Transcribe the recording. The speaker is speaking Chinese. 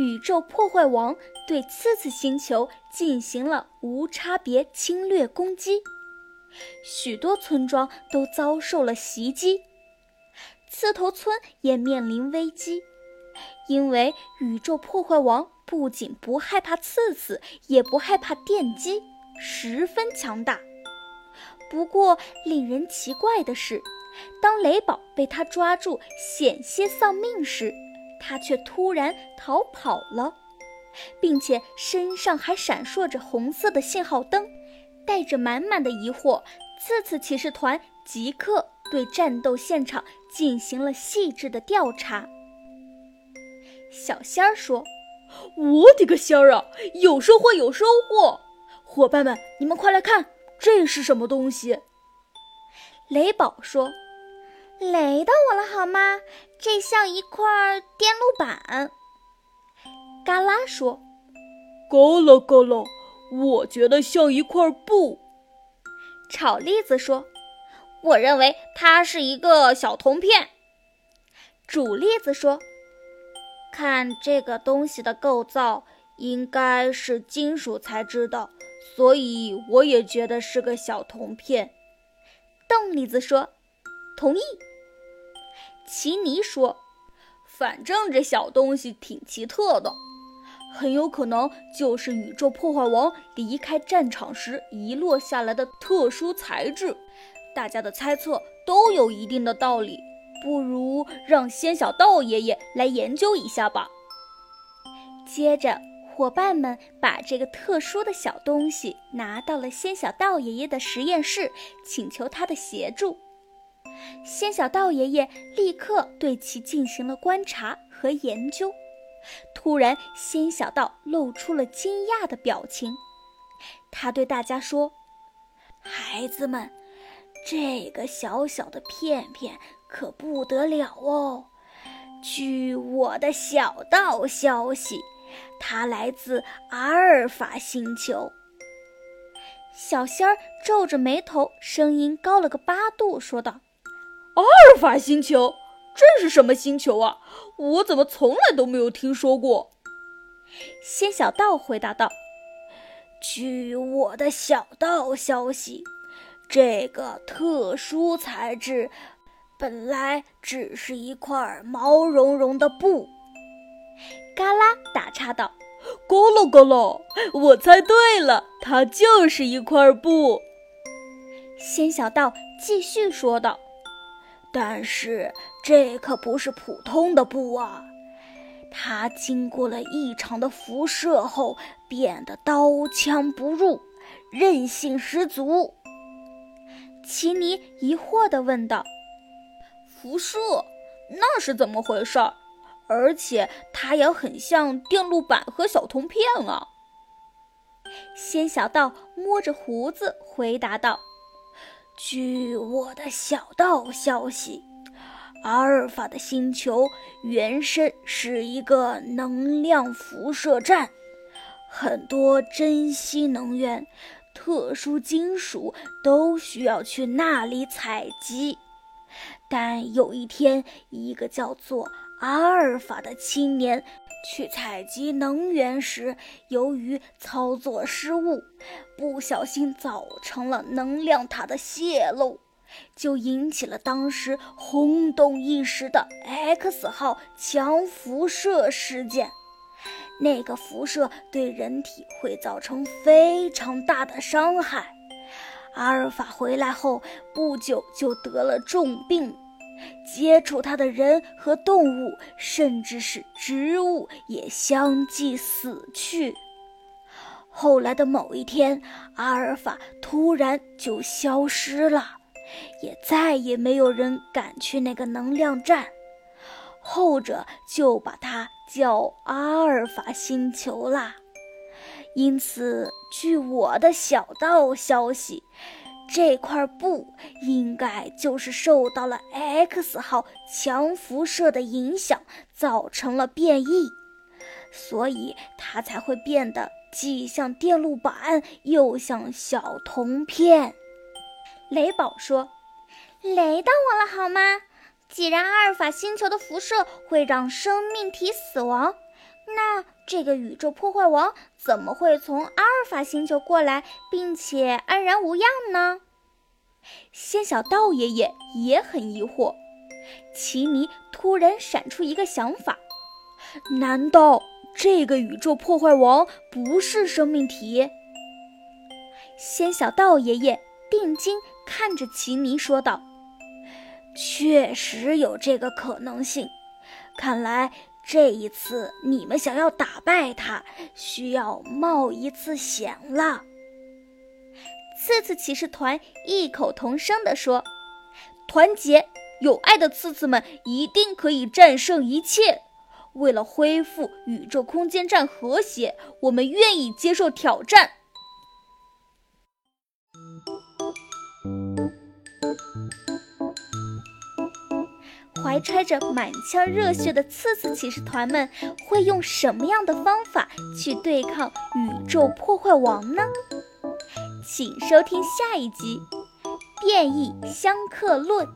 宇宙破坏王对次次星球进行了无差别侵略攻击，许多村庄都遭受了袭击，刺头村也面临危机，因为宇宙破坏王不仅不害怕刺刺，也不害怕电击，十分强大。不过，令人奇怪的是，当雷宝被他抓住，险些丧命时，他却突然逃跑了，并且身上还闪烁着红色的信号灯。带着满满的疑惑，次次骑士团即刻对战斗现场进行了细致的调查。小仙儿说：“我的个仙儿啊，有收获，有收获！伙伴们，你们快来看！”这是什么东西？雷宝说：“雷到我了，好吗？这像一块电路板。”嘎啦说：“够了，够了，我觉得像一块布。”炒栗子说：“我认为它是一个小铜片。”煮栗子说：“看这个东西的构造，应该是金属材质的。”所以我也觉得是个小铜片。冻栗子说：“同意。”奇尼说：“反正这小东西挺奇特的，很有可能就是宇宙破坏王离开战场时遗落下来的特殊材质。大家的猜测都有一定的道理，不如让仙小道爷爷来研究一下吧。”接着。伙伴们把这个特殊的小东西拿到了仙小道爷爷的实验室，请求他的协助。仙小道爷爷立刻对其进行了观察和研究。突然，仙小道露出了惊讶的表情。他对大家说：“孩子们，这个小小的片片可不得了哦！据我的小道消息。”它来自阿尔法星球。小仙儿皱着眉头，声音高了个八度，说道：“阿尔法星球，这是什么星球啊？我怎么从来都没有听说过？”仙小道回答道：“据我的小道消息，这个特殊材质本来只是一块毛茸茸的布。”嘎啦打岔道：“咕噜咕噜，我猜对了，它就是一块布。”仙小道继续说道：“但是这可不是普通的布啊，它经过了异常的辐射后变得刀枪不入，韧性十足。”奇尼疑惑地问道：“辐射，那是怎么回事？”而且它也很像电路板和小铜片啊！仙小道摸着胡子回答道：“据我的小道消息，阿尔法的星球原身是一个能量辐射站，很多珍稀能源、特殊金属都需要去那里采集。但有一天，一个叫做……”阿尔法的青年去采集能源时，由于操作失误，不小心造成了能量塔的泄漏，就引起了当时轰动一时的 X 号强辐射事件。那个辐射对人体会造成非常大的伤害。阿尔法回来后不久就得了重病。接触它的人和动物，甚至是植物，也相继死去。后来的某一天，阿尔法突然就消失了，也再也没有人敢去那个能量站，后者就把它叫阿尔法星球啦。因此，据我的小道消息。这块布应该就是受到了 X 号强辐射的影响，造成了变异，所以它才会变得既像电路板又像小铜片。雷宝说：“雷到我了，好吗？既然阿尔法星球的辐射会让生命体死亡，那这个宇宙破坏王怎么会从阿尔法星球过来，并且安然无恙呢？仙小道爷爷也很疑惑。奇尼突然闪出一个想法：难道这个宇宙破坏王不是生命体？仙小道爷爷定睛看着奇尼说道：“确实有这个可能性。看来这一次你们想要打败他，需要冒一次险了。”刺刺骑士团异口同声地说：“团结有爱的刺刺们一定可以战胜一切。为了恢复宇宙空间站和谐，我们愿意接受挑战。”揣着满腔热血的刺刺骑士团们会用什么样的方法去对抗宇宙破坏王呢？请收听下一集《变异相克论》。